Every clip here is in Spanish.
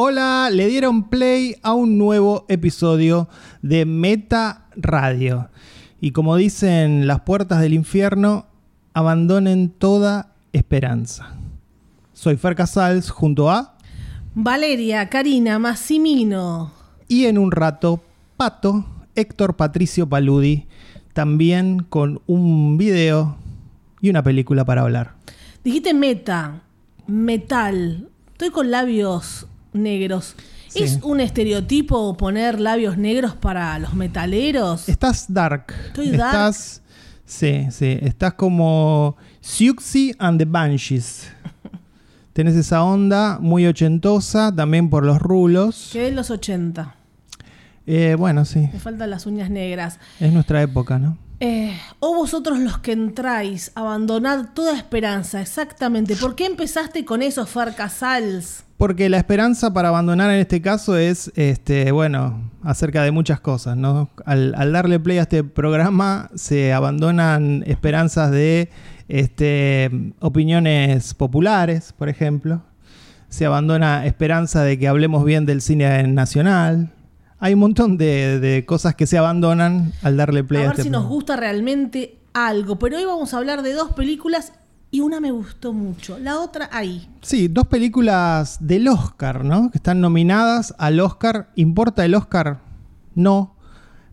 Hola, le dieron play a un nuevo episodio de Meta Radio. Y como dicen las puertas del infierno, abandonen toda esperanza. Soy Fer Casals junto a... Valeria, Karina, Massimino. Y en un rato, Pato, Héctor Patricio Paludi, también con un video y una película para hablar. Dijiste meta, metal. Estoy con labios negros. Sí. ¿Es un estereotipo poner labios negros para los metaleros? Estás dark. Estoy dark. Estás. Sí, sí. Estás como Siouxsie and the Banshees. Tenés esa onda muy ochentosa, también por los rulos. Que de los 80. Eh, bueno, sí. Me faltan las uñas negras. Es nuestra época, ¿no? Eh, o vosotros los que entráis, abandonad toda esperanza, exactamente. ¿Por qué empezaste con eso, Fer Casals? Porque la esperanza para abandonar en este caso es, este, bueno, acerca de muchas cosas, ¿no? Al, al darle play a este programa se abandonan esperanzas de este, opiniones populares, por ejemplo. Se abandona esperanza de que hablemos bien del cine nacional. Hay un montón de, de cosas que se abandonan al darle play A a, ver este si nos gusta realmente algo. Pero hoy vamos a hablar de dos películas y una me gustó mucho. La otra ahí. Sí, dos películas del Oscar, ¿no? Que están nominadas al Oscar. ¿Importa el Oscar? No.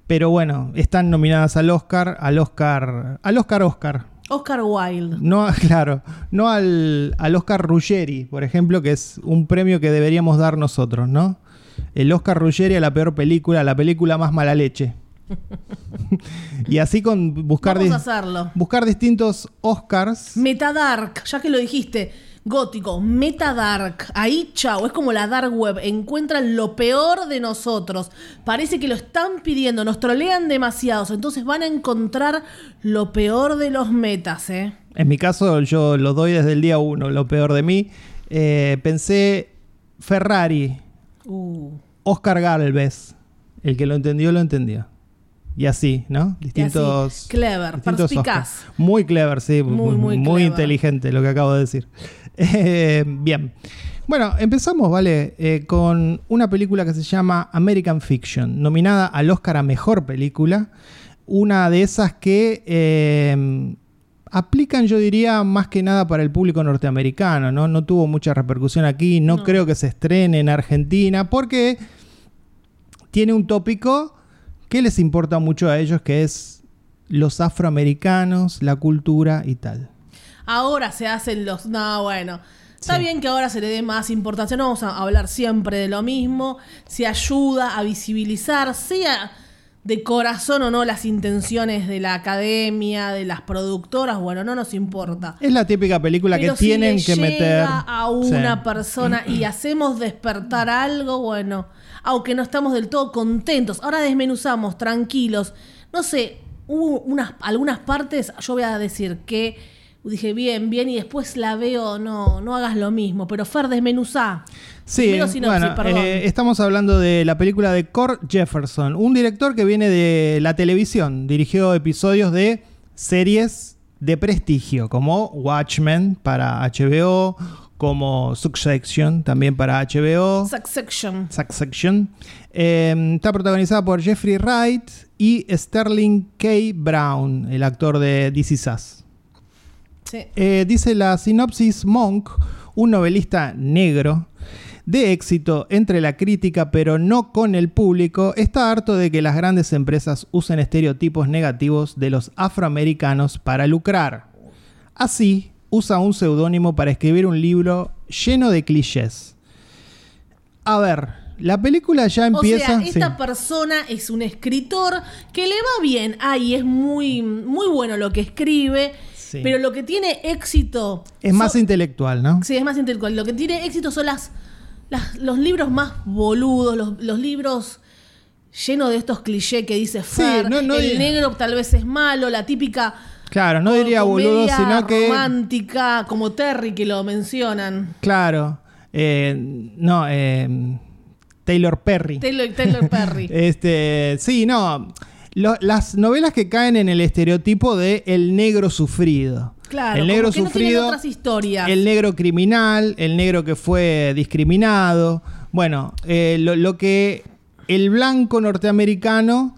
Pero bueno, están nominadas al Oscar, al Oscar, al Oscar Oscar. Oscar Wilde. No, claro, no al, al Oscar Ruggeri, por ejemplo, que es un premio que deberíamos dar nosotros, ¿no? El Oscar Ruggeri a la peor película, la película más mala leche. y así con buscar, Vamos a hacerlo. buscar distintos Oscars. Metadark, ya que lo dijiste. Gótico, Metadark. Ahí, chao. Es como la dark web. Encuentran lo peor de nosotros. Parece que lo están pidiendo. Nos trolean demasiados. Entonces van a encontrar lo peor de los metas, ¿eh? En mi caso, yo lo doy desde el día uno, lo peor de mí. Eh, pensé Ferrari, Uh. Oscar Galvez. El que lo entendió, lo entendió. Y así, ¿no? Distintos. Clever, distintos perspicaz. Muy clever, sí. Muy, muy muy clever. inteligente lo que acabo de decir. Eh, bien. Bueno, empezamos, ¿vale? Eh, con una película que se llama American Fiction, nominada al Oscar a Mejor Película. Una de esas que eh, aplican, yo diría, más que nada para el público norteamericano, ¿no? No tuvo mucha repercusión aquí, no, No. creo que se estrene en Argentina, porque tiene un tópico que les importa mucho a ellos, que es los afroamericanos, la cultura y tal. Ahora se hacen los. No, bueno. Está Sí. bien que ahora se le dé más importancia. No vamos a hablar siempre de lo mismo. Se ayuda a visibilizar, sea de corazón o no, las intenciones de la academia, de las productoras. Bueno, no nos importa. Es la típica película Pero que si tienen le que llega meter. a una Sí. persona y hacemos despertar algo, bueno, aunque no estamos del todo contentos. Ahora desmenuzamos, tranquilos. No sé, hubo unas, algunas partes, yo voy a decir que dije bien, bien, y después la veo, no, no hagas lo mismo. Pero Fer, desmenuzá. Sí, sinopsis, bueno, eh, estamos hablando de la película de Cord Jefferson, un director que viene de la televisión. Dirigió episodios de series de prestigio, como Watchmen para HBO, como Succession también para HBO. Succession. Succession. Eh, está protagonizada por Jeffrey Wright y Sterling K. Brown, el actor de This Is Us. Sí. Eh, dice la sinopsis Monk, un novelista negro de éxito entre la crítica pero no con el público, está harto de que las grandes empresas usen estereotipos negativos de los afroamericanos para lucrar. Así, usa un seudónimo para escribir un libro lleno de clichés. A ver, la película ya empieza... o sea, esta sí. persona es un escritor que le va bien. Ay, es muy, muy bueno lo que escribe. Sí. Pero lo que tiene éxito. Es más intelectual, ¿no? Sí, es más intelectual. Lo que tiene éxito son las, las- los libros más boludos, los, los libros llenos de estos clichés que dice Fer. no, no el negro tal vez es malo, la típica. Claro, no diría boludo, sino que... romántica, como Terry que lo mencionan. Claro. Eh, no, eh, Taylor Perry. Taylor, Taylor Perry. Este, sí, no. Lo- las novelas que caen en el estereotipo de el negro sufrido. Claro, el negro no sufrido. otras historias. El negro criminal, el negro que fue discriminado. Bueno, eh, lo, lo que el blanco norteamericano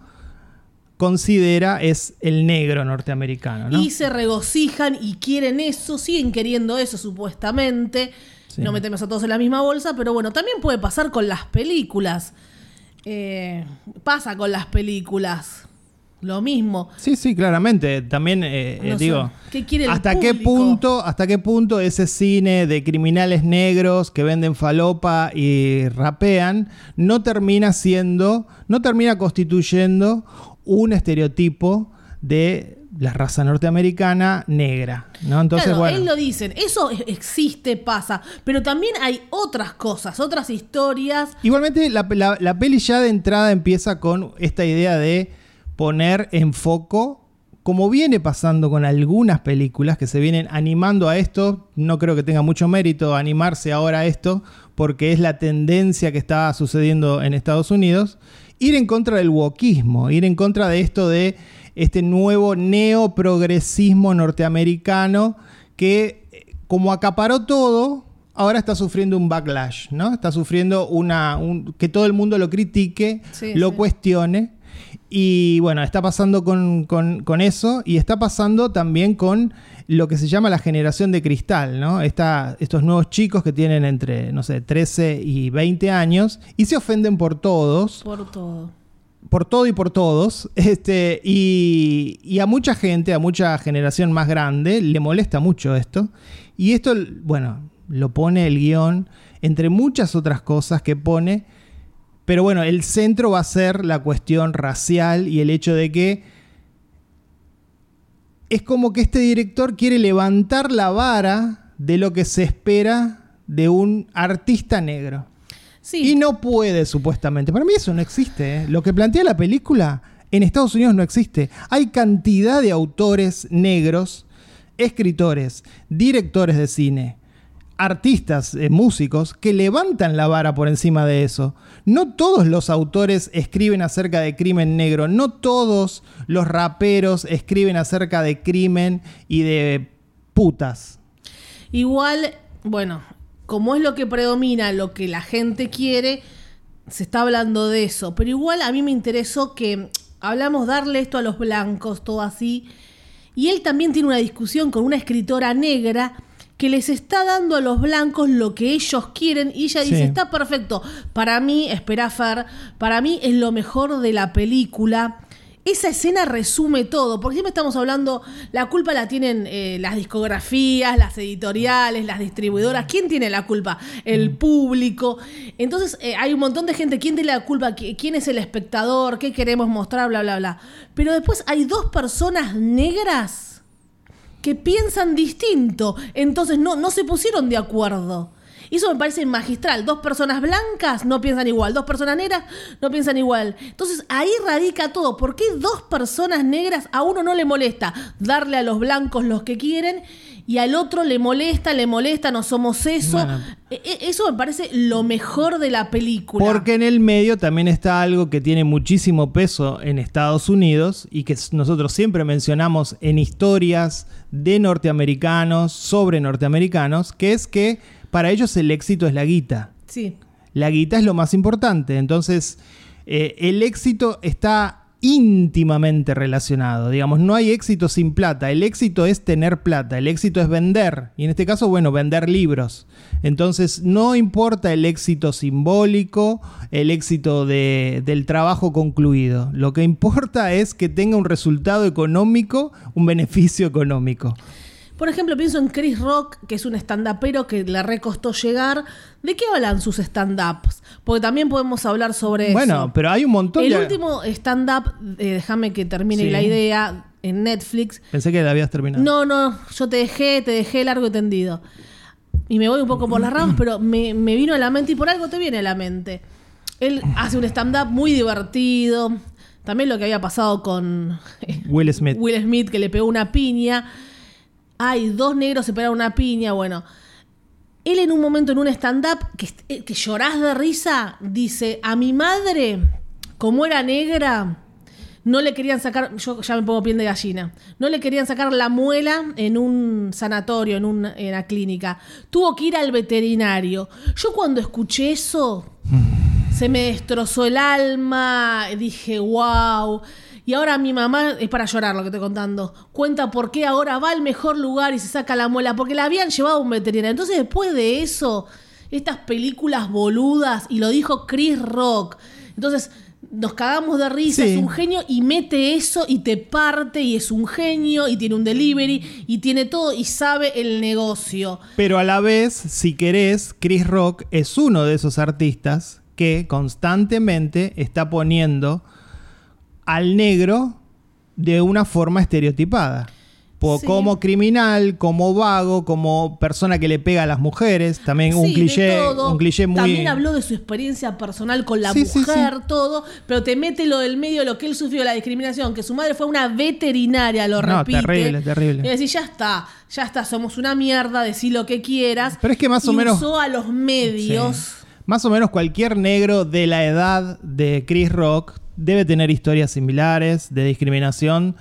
considera es el negro norteamericano, ¿no? Y se regocijan y quieren eso, siguen queriendo eso supuestamente. Sí. No metemos a todos en la misma bolsa, pero bueno, también puede pasar con las películas. Eh, pasa con las películas. Lo mismo. Sí, sí, claramente. También eh, No eh, sé, digo, ¿qué hasta qué público? punto, hasta qué punto ese cine de criminales negros que venden falopa y rapean no termina siendo, no termina constituyendo un estereotipo de la raza norteamericana negra, ¿no? Entonces, claro, bueno. él lo dicen, eso e- existe, pasa, pero también hay otras cosas, otras historias. Igualmente, la, la- la peli ya de entrada empieza con esta idea de poner en foco, como viene pasando con algunas películas que se vienen animando a esto, no creo que tenga mucho mérito animarse ahora a esto, porque es la tendencia que está sucediendo en Estados Unidos, ir en contra del wokismo, ir en contra de esto de este nuevo neoprogresismo norteamericano que como acaparó todo, ahora está sufriendo un backlash, ¿no? Está sufriendo una un- que todo el mundo lo critique, Sí, lo sí. cuestione. Y bueno, está pasando con, con- con eso y está pasando también con lo que se llama la generación de cristal, ¿no? Esta- estos nuevos chicos que tienen entre, no sé, 13 y 20 años y se ofenden por todos Por todo. por todo y por todos. Este, y, y a mucha gente, a mucha generación más grande, le molesta mucho esto. Y esto, bueno, lo pone el guion, entre muchas otras cosas que pone. Pero bueno, el centro va a ser la cuestión racial y el hecho de que es como que este director quiere levantar la vara de lo que se espera de un artista negro. Sí, Y no puede, supuestamente. Para mí eso no existe. ¿eh? Lo que plantea la película en Estados Unidos no existe. Hay cantidad de autores negros, escritores, directores de cine, artistas, eh, músicos, que levantan la vara por encima de eso. No todos los autores escriben acerca de crimen negro. No todos los raperos escriben acerca de crimen y de putas. Igual, bueno, como es lo que predomina, lo que la gente quiere, se está hablando de eso. Pero igual a mí me interesó que hablamos darle esto a los blancos, todo así. Y él también tiene una discusión con una escritora negra que les está dando a los blancos lo que ellos quieren y ella dice, Sí. está perfecto. Para mí, espera Fer, para mí es lo mejor de la película. Esa escena resume todo, porque siempre estamos hablando, la culpa la tienen eh, las discografías, las editoriales, las distribuidoras. ¿Quién tiene la culpa? El público. Entonces eh, hay un montón de gente. ¿Quién tiene la culpa? ¿Qui- ¿Quién es el espectador? ¿Qué queremos mostrar? Bla, bla, bla. Pero después hay dos personas negras que piensan distinto. Entonces no, no se pusieron de acuerdo. Y eso me parece magistral. Dos personas blancas no piensan igual. Dos personas negras no piensan igual. Entonces ahí radica todo. ¿Por qué dos personas negras a uno no le molesta darle a los blancos los que quieren y al otro le molesta, le molesta, no somos eso? Bueno. E- e- Eso me parece lo mejor de la película. Porque en el medio también está algo que tiene muchísimo peso en Estados Unidos y que nosotros siempre mencionamos en historias de norteamericanos, sobre norteamericanos, que es que para ellos el éxito es la guita. Sí. La guita es lo más importante. Entonces, eh, el éxito está íntimamente relacionado. Digamos, no hay éxito sin plata. El éxito es tener plata. El éxito es vender. Y en este caso, bueno, vender libros. Entonces, no importa el éxito simbólico, el éxito de- del trabajo concluido. Lo que importa es que tenga un resultado económico, un beneficio económico. Por ejemplo, pienso en Chris Rock, que es un stand-upero que le recostó llegar. ¿De qué hablan sus stand-ups? Porque también podemos hablar sobre Bueno, eso. pero hay un montón El de... último stand-up, eh, déjame que termine Sí. la idea, en Netflix. Pensé que la habías terminado. No, no, yo te dejé, te dejé largo y tendido. Y me voy un poco por las ramas, pero me, me vino a la mente y por algo te viene a la mente. Él hace un stand-up muy divertido. También lo que había pasado con Will Smith. Will Smith que le pegó una piña. Ay, dos negros se pegaron una piña. Bueno, él en un momento en un stand-up que, eh, que llorás de risa, dice: A mi madre, como era negra, no le querían sacar. Yo ya me pongo piel de gallina. No le querían sacar la muela en un sanatorio, en una, en una clínica. Tuvo que ir al veterinario. Yo cuando escuché eso. se me destrozó el alma, dije, wow. Y ahora mi mamá, es para llorar lo que estoy contando, cuenta por qué ahora va al mejor lugar y se saca la muela, porque la habían llevado a un veterinario. Entonces después de eso, estas películas boludas, y lo dijo Chris Rock, entonces nos cagamos de risa, Sí. es un genio y mete eso y te parte y es un genio y tiene un delivery y tiene todo y sabe el negocio. Pero a la vez, si querés, Chris Rock es uno de esos artistas que constantemente está poniendo al negro de una forma estereotipada. Sí. Como criminal, como vago, como persona que le pega a las mujeres. También un Sí, cliché, todo. un cliché muy. También habló de su experiencia personal con la Sí, mujer, todo, pero te mete lo del medio, lo que él sufrió, la discriminación, que su madre fue una veterinaria, lo No, repite. terrible, terrible. Y decís, ya está, ya está, somos una mierda, decí lo que quieras. Pero es que más o Y menos- usó a los medios. Más o menos cualquier negro de la edad de Chris Rock debe tener historias similares de discriminación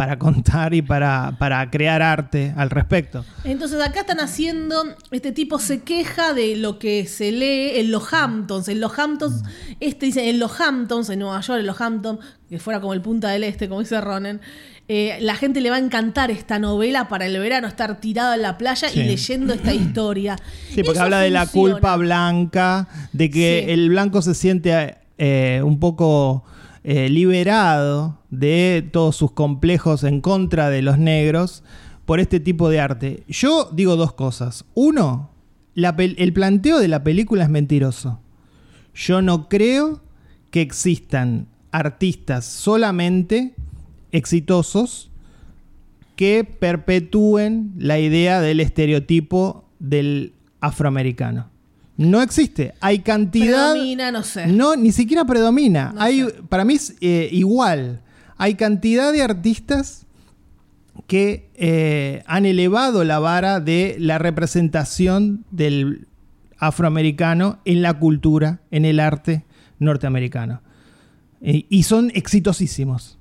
para contar y para, para crear arte al respecto. Entonces acá están haciendo, este tipo se queja de lo que se lee en los Hamptons. En los Hamptons, este dice, en los Hamptons, en Nueva York, en los Hamptons, que fuera como el Punta del Este, como dice Ronen, eh, la gente le va a encantar esta novela para el verano, estar tirado en la playa Sí. y leyendo esta historia. Sí, porque Eso habla de la culpa blanca, de que Sí. el blanco se siente eh, un poco eh, liberado de todos sus complejos en contra de los negros por este tipo de arte. Yo digo dos cosas. Uno, el planteo de la película es mentiroso. Yo no creo que existan artistas solamente exitosos que perpetúen la idea del estereotipo del afroamericano. No existe. Hay cantidad. Predomina, no sé. No, ni siquiera predomina. No Hay, sé. Para mí es eh, igual. Hay cantidad de artistas que eh, han elevado la vara de la representación del afroamericano en la cultura, en el arte norteamericano. Eh, y son exitosísimos.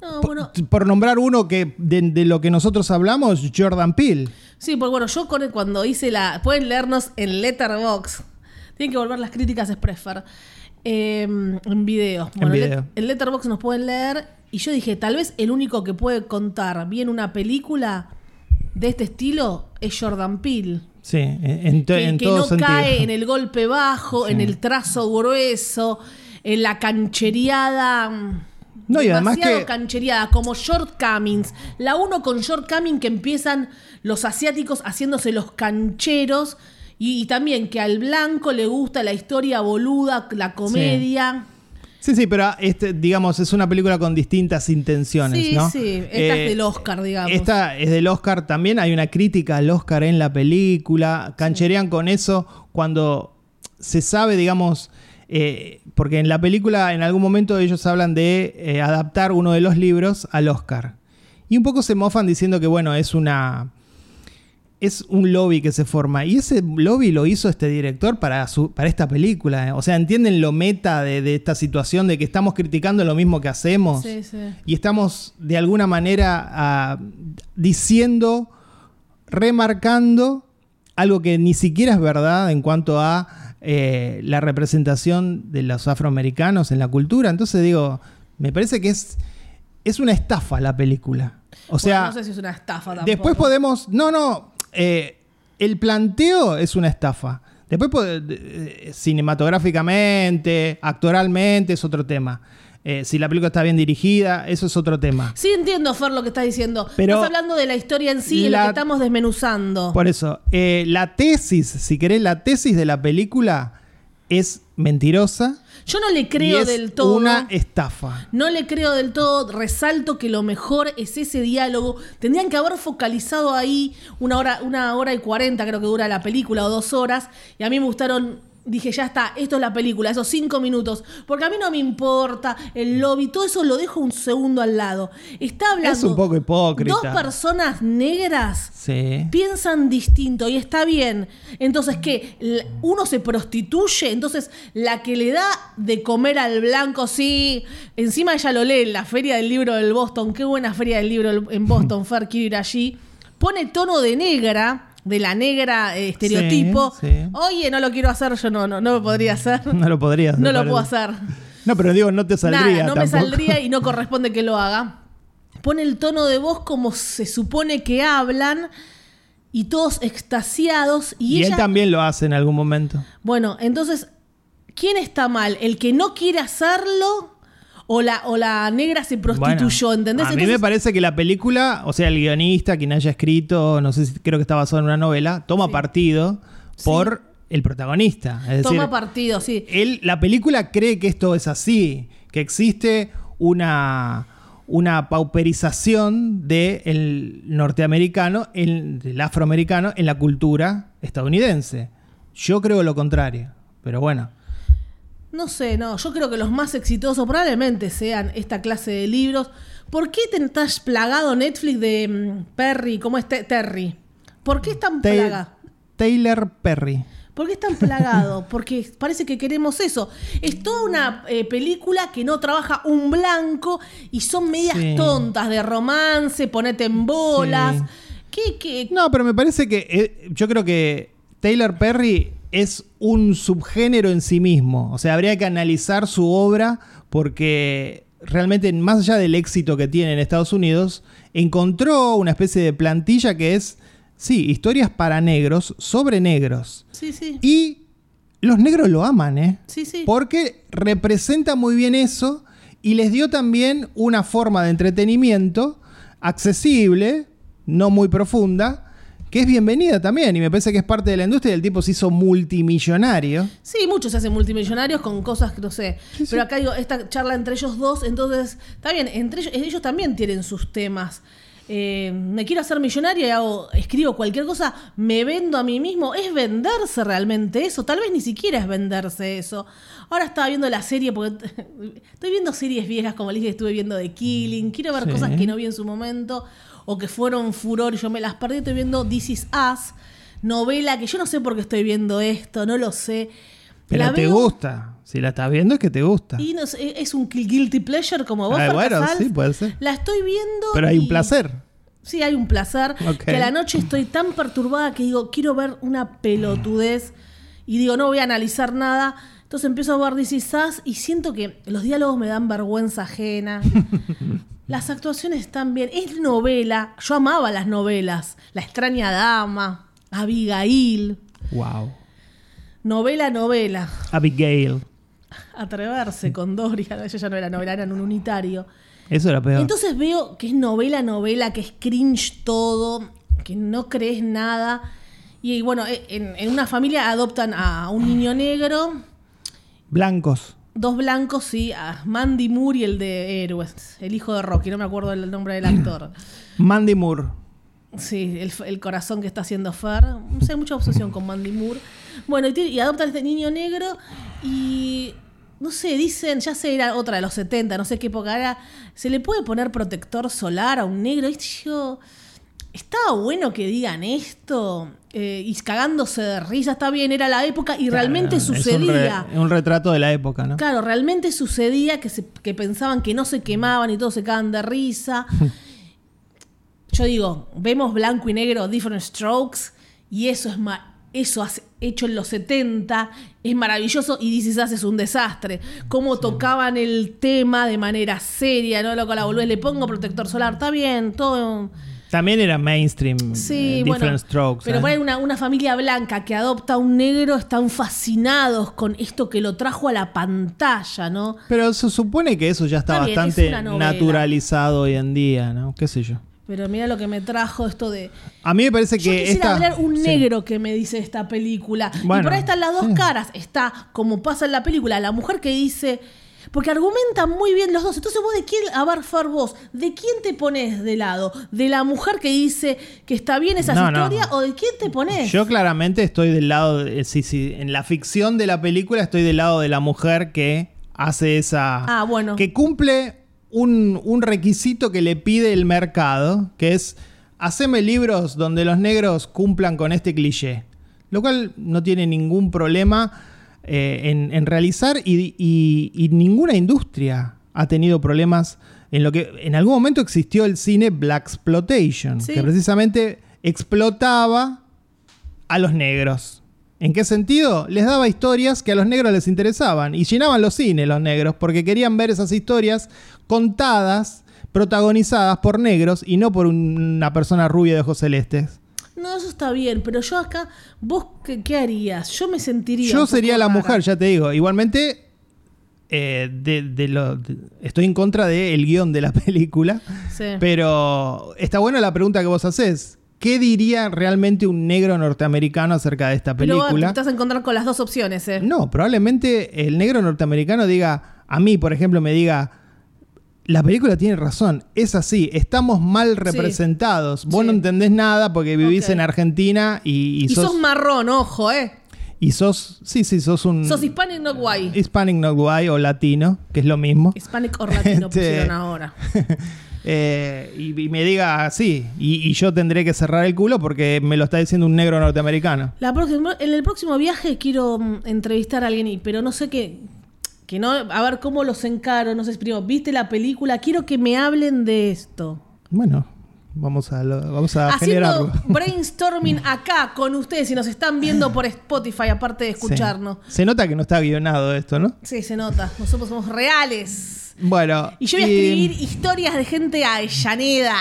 No, Por, bueno, por nombrar uno que de, de lo que nosotros hablamos, Jordan Peele. Sí, pues bueno, yo con- cuando hice la. Pueden leernos en Letterbox. Tienen que volver las críticas Expressfer. eh, en video. Bueno, video. Let- en Letterbox nos pueden leer. Y yo dije, tal vez el único que puede contar bien una película de este estilo es Jordan Peele. Sí, en, en Que, en que todo no sentido. cae en el golpe bajo, Sí. en el trazo grueso, en la canchereada. No, y además demasiado que- canchereada, como shortcomings. La uno con shortcoming que empiezan los asiáticos haciéndose los cancheros. Y, y también que al blanco le gusta la historia boluda, la comedia. Sí, sí, pero este, digamos, es una película con distintas intenciones, Sí, ¿no? sí. Esta Eh, es del Oscar, digamos. Esta es del Oscar también. Hay una crítica al Oscar en la película. Cancherean con eso cuando se sabe, digamos, eh, porque en la película en algún momento ellos hablan de eh, adaptar uno de los libros al Oscar. Y un poco se mofan diciendo que, bueno, es una. Es un lobby que se forma. Y ese lobby lo hizo este director para, su, para esta película. O sea, ¿entienden lo meta de, de esta situación de que estamos criticando lo mismo que hacemos? Sí, sí. y estamos de alguna manera diciendo, remarcando algo que ni siquiera es verdad en cuanto a eh, la representación de los afroamericanos en la cultura. Entonces digo, me parece que es, es una estafa la película. O sea, Bueno, no sé si es una estafa tampoco. después podemos... No, no, eh, el planteo es una estafa. Después, eh, cinematográficamente, actoralmente, es otro tema. Eh, si la película está bien dirigida, eso es otro tema. Sí entiendo, Fer, lo que estás diciendo. Pero Estás hablando de la historia en sí, la- lo que estamos desmenuzando. Por eso, eh, la tesis, si querés, la tesis de la película es mentirosa Yo no le y creo es del todo. una estafa. No le creo del todo. Resalto que lo mejor es ese diálogo. Tendrían que haber focalizado ahí una hora, una hora y cuarenta, creo que dura la película, o dos horas. Y a mí me gustaron. Dije, ya está, esto es la película, esos cinco minutos. Porque a mí no me importa el lobby, todo eso lo dejo un segundo al lado. Está hablando. Es un poco hipócrita. Dos personas negras Sí. piensan distinto y está bien. Entonces, ¿qué? L- Uno se prostituye, entonces la que le da de comer al blanco, sí. Encima ella lo lee en la feria del libro del Boston. Qué buena feria del libro en Boston, Fer, quiero ir allí. Pone tono de negra de la negra eh, estereotipo. Sí, sí. Oye, no lo quiero hacer, yo no, no, no lo podría hacer. No lo podrías. No lo puedo hacer. No, pero digo, no te saldría Nada, no me saldría y no corresponde que lo haga. Pone el tono de voz como se supone que hablan y todos extasiados. Y, Y ella, él también lo hace en algún momento. Bueno, entonces, ¿quién está mal? ¿El que no quiere hacerlo o la, o la negra se prostituyó? Bueno, ¿Entendés? A mí me Entonces- parece que la película, o sea, el guionista, quien haya escrito, no sé si creo que está basado en una novela, toma Sí. partido por el protagonista. Es decir, Toma partido, sí. él, la película cree que esto es así, que existe una, una pauperización del norteamericano, el, del afroamericano en la cultura estadounidense. Yo creo lo contrario, pero bueno. No sé, no. Yo creo que los más exitosos probablemente sean esta clase de libros. ¿Por qué te estás plagado Netflix de mm, Perry? ¿Cómo es Te- Terry? ¿Por qué es tan Ta- plaga? Taylor Perry. ¿Por qué es tan plagado? Porque parece que queremos eso. Es toda una eh, película que no trabaja un blanco y son medias Sí. tontas de romance, ponete en bolas. Sí. ¿Qué, qué? No, pero me parece que eh, yo creo que Taylor Perry es un subgénero en sí mismo. O sea, habría que analizar su obra porque realmente, más allá del éxito que tiene en Estados Unidos, encontró una especie de plantilla que es, sí, historias para negros, sobre negros. Sí, sí. Y los negros lo aman, ¿eh? Sí, sí. Porque representa muy bien eso y les dio también una forma de entretenimiento accesible, no muy profunda, que es bienvenida también y me parece que es parte de la industria y el tipo se hizo multimillonario. Sí, muchos se hacen multimillonarios con cosas que no sé. Sí, sí. Pero acá digo, esta charla entre ellos dos, entonces, está bien, entre ellos, ellos también tienen sus temas. Eh, me quiero hacer millonaria y hago, escribo cualquier cosa, me vendo a mí mismo. ¿Es venderse realmente eso? Tal vez ni siquiera es venderse eso. Ahora estaba viendo la serie, porque estoy viendo series viejas, como les dije, estuve viendo The Killing. Quiero ver Sí. cosas que no vi en su momento o que fueron furor y yo me las perdí. Estoy viendo This Is Us, novela que yo no sé por qué estoy viendo esto, no lo sé. Pero La te veo gusta. Si la estás viendo es que te gusta. Y no sé, es un guilty pleasure como vos, Ah, Fer bueno, Casals. sí, puede ser. La estoy viendo. Pero hay un placer. Sí, hay un placer. Que a la noche estoy tan perturbada que digo, quiero ver una pelotudez. Y digo, no voy a analizar nada. Entonces empiezo a ver This Is Us y siento que los diálogos me dan vergüenza ajena. Las actuaciones están bien. Es novela. Yo amaba las novelas. La extraña dama, Abigail. Wow. Novela, novela. Abigail. Atreverse con Doria. Ella ya no era novela, era un unitario. Eso era peor. Entonces veo que es novela, novela, que es cringe todo, que no crees nada. Y bueno, e- en, en una familia adoptan a un niño negro, Blancos. Dos blancos, sí, a Mandy Moore y el de Héroes, el hijo de Rocky, no me acuerdo el nombre del actor. Mandy Moore. Sí, el, el corazón que está haciendo Fer. No sé, mucha obsesión con Mandy Moore. Bueno, y, y adoptan a este niño negro y. No sé, dicen, ya sé, era otra de los 70, no sé qué época era. ¿Se le puede poner protector solar a un negro? Y yo. Estaba bueno que digan esto. eh, y cagándose de risa, está bien, era la época y realmente Es un re- sucedía. Un, retrato de la época, ¿no? Claro, realmente sucedía que, se- que pensaban que no se quemaban y todos se cagan de risa. Yo digo, vemos blanco y negro, different strokes, y eso es eso hace- hecho en los 70 es maravilloso y This Is Us es un desastre. Cómo tocaban el tema de manera seria, ¿no? Loco, la volvés, le pongo protector solar, está bien, todo. También era mainstream. Sí, eh, bueno. different strokes. pero ¿eh? por ahí una, una familia blanca que adopta a un negro están fascinados con esto que lo trajo a la pantalla, ¿no? Pero se supone que eso ya está, es bastante naturalizado hoy en día, ¿no? ¿Qué sé yo? Pero mira lo que me trajo esto de. A mí me parece Yo que quisiera esta... hablar un sí. negro que me dice esta película. y por ahí están las dos sí. caras. Está, como pasa en la película, la mujer que dice. Porque argumentan muy bien los dos. Entonces vos de quién, a ver, Fer, vos, ¿de quién te pones de lado? ¿De la mujer que dice que está bien esa No, no. historia o de quién te pones? Yo claramente estoy del lado, de- sí, sí, en la ficción de la película estoy del lado de la mujer que hace esa... Ah, bueno. Que cumple un, un requisito que le pide el mercado, que es, haceme libros donde los negros cumplan con este cliché. Lo cual no tiene ningún problema eh, en, en realizar y, y- y ninguna industria ha tenido problemas en lo que en algún momento existió el cine Black Exploitation, Sí. que precisamente explotaba a los negros. ¿En qué sentido? Les daba historias que a los negros les interesaban y llenaban los cines los negros porque querían ver esas historias contadas, protagonizadas por negros y no por una persona rubia de ojos celestes. No, eso está bien, pero yo acá, ¿vos qué, qué harías? Yo me sentiría. Yo sería la rara. mujer, ya te digo. Igualmente, eh, de, de lo, de- estoy en contra del guion de la película. Sí. Pero está buena la pregunta que vos haces. ¿Qué diría realmente un negro norteamericano acerca de esta Pero película? te vas a encontrar con las dos opciones, ¿eh? No, probablemente el negro norteamericano diga, a mí, por ejemplo, me diga, la película tiene razón, es así, estamos mal representados. Vos Sí. no entendés nada porque vivís en Argentina y, y Y sos, sos marrón, ojo, ¿eh? y sos, sí, sí, sos un Sos hispanic, no guay. Hispanic not white o latino, que es lo mismo. Hispanic or latino Este- pusieron ahora. Eh, y, y me diga sí, y, yo tendré que cerrar el culo porque me lo está diciendo un negro norteamericano. La próxima, en el próximo viaje quiero mm, entrevistar a alguien, pero no sé qué. Que no, a ver cómo los encaro, no sé, primero, ¿viste la película? Quiero que me hablen de esto. Bueno, vamos a, lo- vamos a Haciendo generarlo. brainstorming acá con ustedes, si nos están viendo por Spotify, aparte de escucharnos. Sí. Se nota que no está guionado esto, ¿no? Sí, se nota. Nosotros somos reales. Bueno. Y yo voy a escribir historias de gente Avellaneda.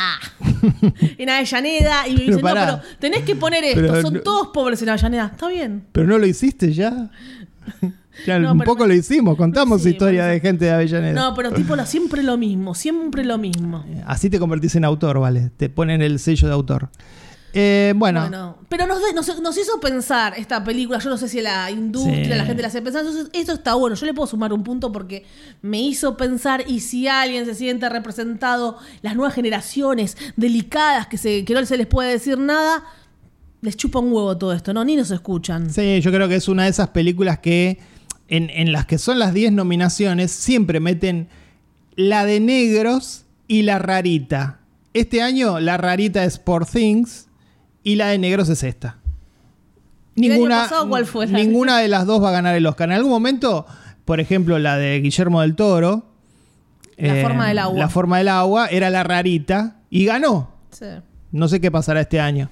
en Avellaneda. Y me Pero dicen, no, pero tenés que poner esto. Pero Son no- todos pobres en Avellaneda. Está bien. Pero no lo hiciste ya. Ya No, un pero poco lo hicimos, contamos Sí, historia de gente de Avellaneda. No, pero tipo lo, siempre lo mismo. Siempre lo mismo. Así te convertís en autor, vale. Te ponen el sello de autor. Eh, bueno, Bueno, pero nos, nos, nos hizo pensar esta película. Yo no sé si la industria, Sí. la gente la hace pensar. Entonces, esto está bueno. Yo le puedo sumar un punto porque me hizo pensar. Y si alguien se siente representado, las nuevas generaciones delicadas que, se, que no se les puede decir nada, les chupa un huevo todo esto, ¿no? Ni nos escuchan. sí, yo creo que es una de esas películas que en, en las que son las 10 nominaciones siempre meten la de negros y la rarita. Este año la rarita es Poor Things y la de negros es esta. ¿Y el año pasado cuál fue la- ninguna de las dos va a ganar el Oscar. En algún momento, por ejemplo, la de Guillermo del Toro. eh, La forma del agua. La forma del agua era la rarita y ganó. Sí. No sé qué pasará este año.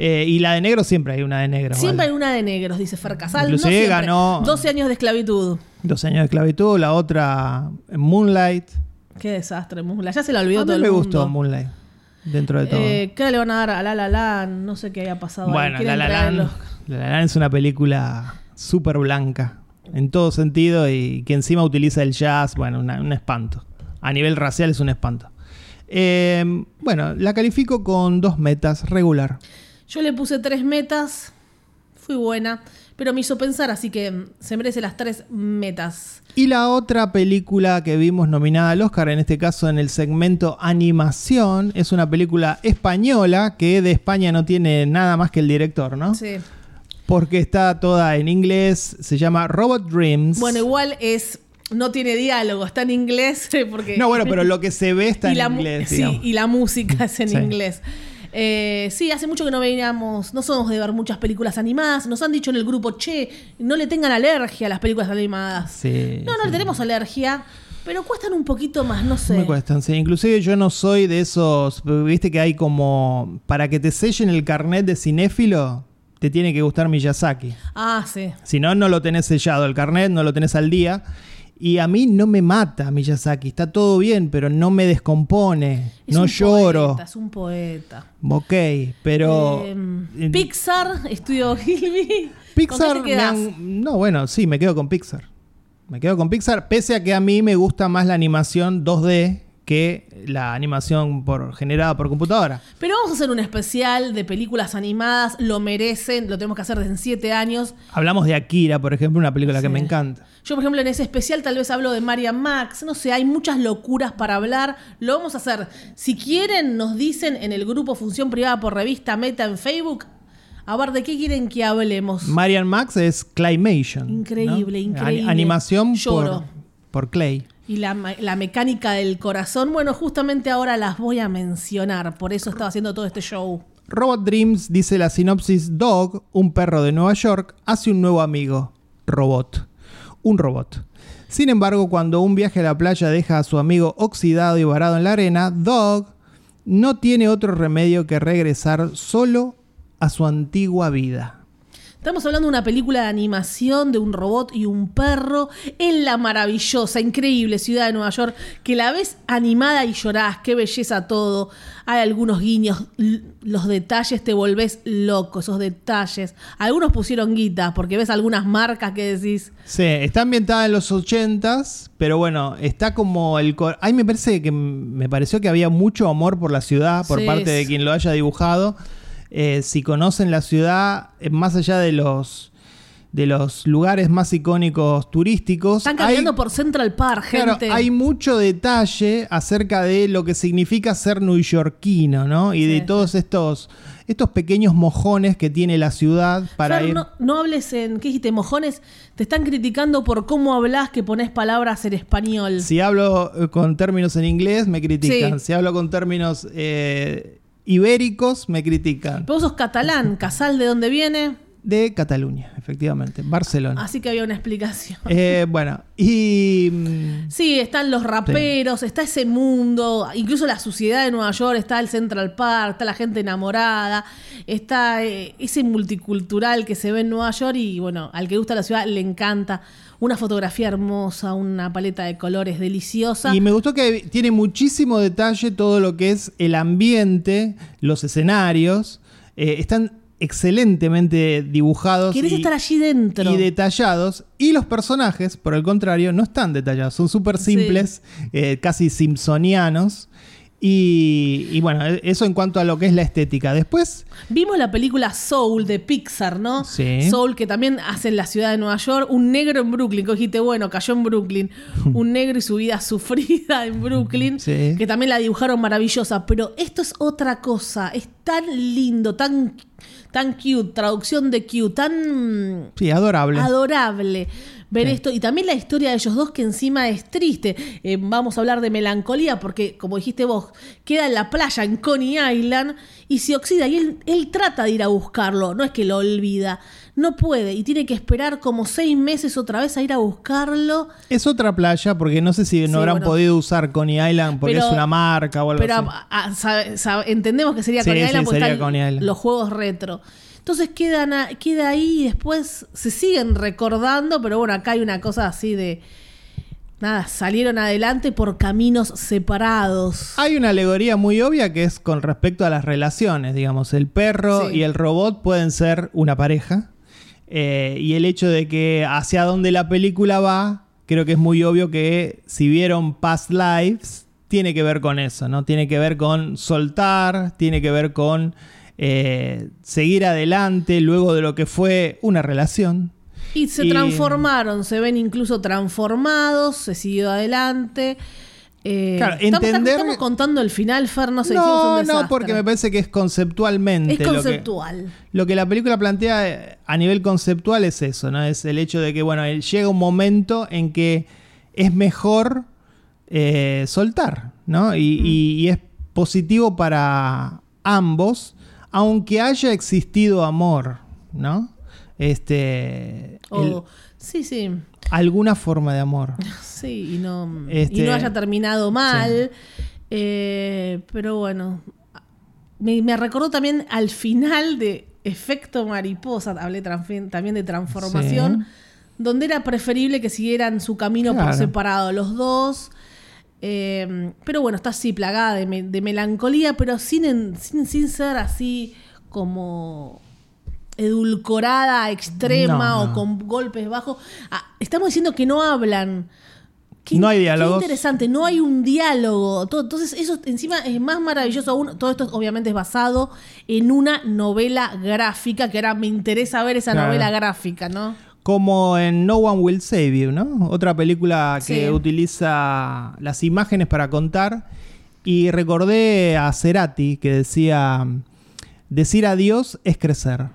Eh, y la de negro siempre hay una de negro. Siempre ¿vale? hay una de negros, dice Fer Casal. No Inclusive siempre. ganó- 12 años de esclavitud. Dos años de esclavitud, la otra Moonlight. Qué desastre, Musla. Ya se la olvidó A mí todo el me mundo. gustó Moonlight. Dentro de todo. Eh, ¿Qué le van a dar a La La Land? No sé qué haya pasado. ahí. bueno, La La. Land, La La Land es una película súper blanca. En todo sentido. Y que encima utiliza el jazz. Bueno, una- un espanto. A nivel racial es un espanto. Eh, bueno, la califico con dos metas regular. Yo le puse tres metas. Fui buena. Pero me hizo pensar, así que mm, se merece las tres metas. Y la otra película que vimos nominada al Oscar, en este caso en el segmento animación, es una película española que de España no tiene nada más que el director, ¿no? Sí. Porque está toda en inglés, se llama Robot Dreams. Bueno, igual es. No tiene diálogo, está en inglés. Porque no, bueno, pero lo que se ve está en la, inglés, sí, digamos. y la música es en Sí. inglés. Eh, sí, hace mucho que no veíamos, no somos de ver muchas películas animadas. Nos han dicho en el grupo, che, no le tengan alergia a las películas animadas. Sí, no, no le tenemos alergia, pero cuestan un poquito más, no sé. Me cuestan, sí. Inclusive yo no soy de esos, viste que hay como, para que te sellen el carnet de cinéfilo, te tiene que gustar Miyazaki. Ah, sí. Si no, no lo tenés sellado el carnet, no lo tenés al día. Y a mí no me mata Miyazaki, está todo bien, pero no me descompone, Es no un lloro. Poeta, es un poeta. Ok, pero... Eh, eh, Pixar, Estudio Gilby. Pixar han- No, bueno, sí, me quedo con Pixar. Me quedo con Pixar, pese a que a mí me gusta más la animación 2D que la animación por, generada por computadora. Pero vamos a hacer un especial de películas animadas, lo merecen, lo tenemos que hacer desde en siete años. Hablamos de Akira, por ejemplo, una película que me encanta. Yo, por ejemplo, en ese especial tal vez hablo de Marian Max. No sé, hay muchas locuras para hablar. Lo vamos a hacer. Si quieren, nos dicen en el grupo Función Privada por Revista Meta en Facebook. A ver, ¿de qué quieren que hablemos? Marian Max es Claymation. Increíble, ¿no? increíble. Ani- animación por, por Clay. Y la, la mecánica del corazón, bueno, justamente ahora las voy a mencionar. Por eso estaba haciendo todo este show. Robot Dreams dice la sinopsis Dog, un perro de Nueva York, hace un nuevo amigo, Robot. Un robot. Sin embargo, cuando un viaje a la playa deja a su amigo oxidado y varado en la arena, Dog no tiene otro remedio que regresar solo a su antigua vida. Estamos hablando de una película de animación de un robot y un perro en la maravillosa, increíble ciudad de Nueva York, que la ves animada y llorás, qué belleza todo. Hay algunos guiños, los detalles te volvés loco, esos detalles. Algunos pusieron guitas porque ves algunas marcas que decís, Sí, está ambientada en los 80s, pero bueno, está como el... Ahí me parece que me pareció que había mucho amor por la ciudad por Sí, parte de quien lo haya dibujado. Eh, si conocen la ciudad, eh, más allá de los de los lugares más icónicos turísticos, están hay- caminando por Central Park, Claro, gente. hay mucho detalle acerca de lo que significa ser neoyorquino, ¿no? Y Sí, de sí. todos estos, estos pequeños mojones que tiene la ciudad para ir. no, no hables en, ¿qué dijiste? Mojones, te están criticando por cómo hablas que pones palabras en español. Si hablo eh, con términos en inglés, me critican. Sí. Si hablo con términos eh, ibéricos, me critican. Pero vos sos catalán, Casal, ¿de dónde viene? De Cataluña, efectivamente, Barcelona. Así que había una explicación. Eh, bueno, y. mm, Sí, están los raperos, está ese mundo, incluso la suciedad de Nueva York, está el Central Park, está la gente enamorada, está eh, ese multicultural que se ve en Nueva York y bueno, al que gusta la ciudad le encanta. Una fotografía hermosa, una paleta de colores deliciosa. Y me gustó que tiene muchísimo detalle todo lo que es el ambiente, los escenarios. eh, están excelentemente dibujados Querés y, estar allí dentro. y detallados. Y los personajes, por el contrario, no están detallados. Son súper Sí. simples, eh, casi simpsonianos. Y, y bueno, e- eso en cuanto a lo que es la estética. Después, Vimos la película Soul de Pixar, ¿no? Sí. Soul, que también hace en la ciudad de Nueva York. Un negro en Brooklyn, que dijiste, bueno, cayó en Brooklyn. Un negro y su vida sufrida en Brooklyn. Sí. Que también la dibujaron maravillosa. Pero esto es otra cosa. Es tan lindo, tan, tan cute. Traducción de cute, tan sí, adorable. adorable ver Sí. esto. Y también la historia de ellos dos, que encima es triste. Eh, vamos a hablar de melancolía, porque, como dijiste vos, queda en la playa en Coney Island y se oxida. Y él, él trata de ir a buscarlo, no es que lo olvida. No puede y tiene que esperar como seis meses otra vez a ir a buscarlo. es otra playa, porque no sé si no Sí, habrán bueno. podido usar Coney Island porque Pero- es una marca o algo Pero así. a- a- sabe- sabe- entendemos que sería Sí, Coney Island porque están los juegos retro. Entonces quedan a- queda ahí y después se siguen recordando, pero bueno, acá hay una cosa así de. Nada, salieron adelante por caminos separados. Hay una alegoría muy obvia que es con respecto a las relaciones, digamos, el perro Sí. y el robot pueden ser una pareja eh, y el hecho de que hacia donde la película va, creo que es muy obvio que si vieron Past Lives, tiene que ver con eso, ¿no? Tiene que ver con soltar, tiene que ver con eh, seguir adelante luego de lo que fue una relación. Y se y- transformaron, se ven incluso transformados, se siguió adelante. Eh, Claro, estamos, entender- estamos contando el final, Fer, no sé, hicimos un No, no, porque me parece que es conceptualmente. Es lo que- conceptual. Lo que la película plantea eh, a nivel conceptual es eso, ¿no? Es el hecho de que, bueno, llega un momento en que es mejor eh, soltar, ¿no? Y, y- y es positivo para ambos, aunque haya existido amor, ¿no? Este. el- O- sí, sí. alguna forma de amor. Sí, y no, Este- y no haya terminado mal. Eh, pero bueno, me, me recordó también al final de Efecto Mariposa, hablé también de transformación, Sí. donde era preferible que siguieran su camino por separado los dos. Eh, pero bueno, está así plagada de, me- de melancolía, pero sin, en- sin, sin ser así como edulcorada, extrema No, o con golpes bajos. Ah, estamos diciendo que no hablan. Qué- No hay qué diálogos. interesante, no hay un diálogo. Todo- entonces, eso encima es más maravilloso aún. Todo esto obviamente es basado en una novela gráfica, que ahora me interesa ver esa Claro. novela gráfica, ¿no? Como en No One Will Save You, ¿no? Otra película que Sí. utiliza las imágenes para contar. Y recordé a Cerati que decía, decir adiós es crecer.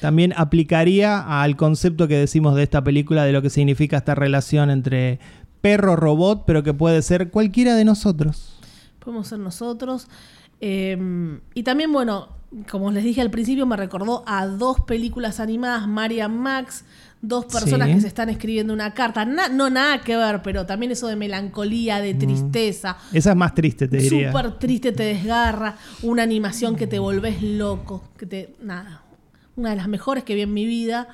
También aplicaría al concepto que decimos de esta película, de lo que significa esta relación entre perro-robot, pero que puede ser cualquiera de nosotros. Podemos ser nosotros. Eh, y también, bueno, como les dije al principio, me recordó a dos películas animadas, Maria Max, dos personas Sí. que se están escribiendo una carta. Na- no nada que ver, pero también eso de melancolía, de tristeza. Esa es más triste, te diría. Súper triste, te desgarra. Una animación que te volvés loco. Que te. Nada. una de las mejores que vi en mi vida.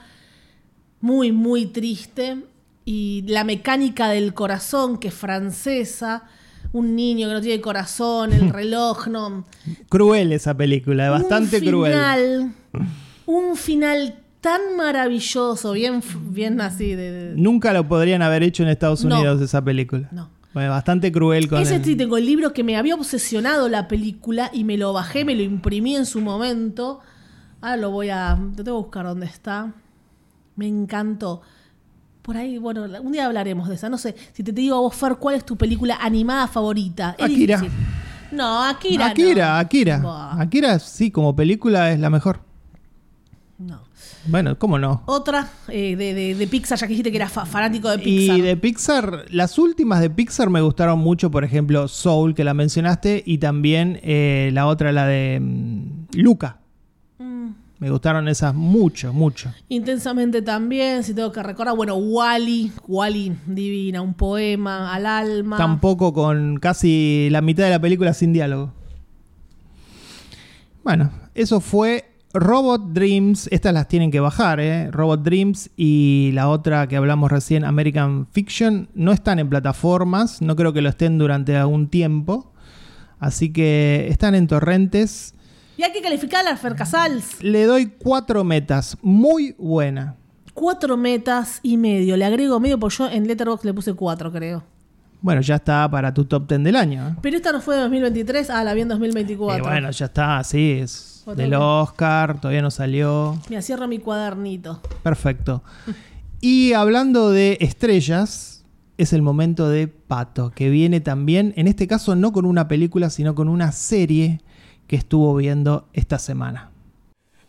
Muy, muy triste. Y la mecánica del corazón, que es francesa. Un niño que no tiene corazón, el reloj, no. Cruel esa película, bastante un cruel. Un final tan maravilloso, bien, bien así de... de- Nunca lo podrían haber hecho en Estados No. Unidos esa película. No. Bueno, bastante cruel con Ese el- sí tengo el libro que me había obsesionado la película y me lo bajé, me lo imprimí en su momento. Ahora lo voy a. Te tengo que buscar dónde está. Me encantó. Por ahí, bueno, un día hablaremos de esa. No sé, si te, te digo a vos, Fer, ¿cuál es tu película animada favorita? Es Akira. difícil. No, Akira. Akira, no. Akira. Buah, Akira, sí, como película es la mejor. no. Bueno, ¿cómo no? Otra eh, de, de- de Pixar, ya que dijiste que era fa- fanático de Pixar. Y de Pixar, las últimas de Pixar me gustaron mucho, por ejemplo, Soul, que la mencionaste, y también eh, la otra, la de mm, Luca. Me gustaron esas mucho, mucho. Intensamente también, si tengo que recordar, bueno, Wally, Wally divina, un poema al alma. Tampoco con casi la mitad de la película sin diálogo. Bueno, eso fue Robot Dreams. Estas las tienen que bajar, ¿eh? Robot Dreams y la otra que hablamos recién, American Fiction, no están en plataformas. No creo que lo estén durante algún tiempo. Así que están en torrentes. Y hay que calificar a la Fer Casals. Le doy cuatro metas. Muy buena. Cuatro metas y medio. Le agrego medio porque yo en Letterboxd le puse cuatro, creo. Bueno, ya está para tu top 10 del año. ¿eh? Pero esta no fue de 2023, ah, la vi en 2024. Y bueno, ya está, sí, es del Oscar, todavía no salió. Mira, cierro mi cuadernito. Perfecto. Y hablando de estrellas, es el momento de Pato, que viene también, en este caso no con una película, sino con una serie que estuvo viendo esta semana.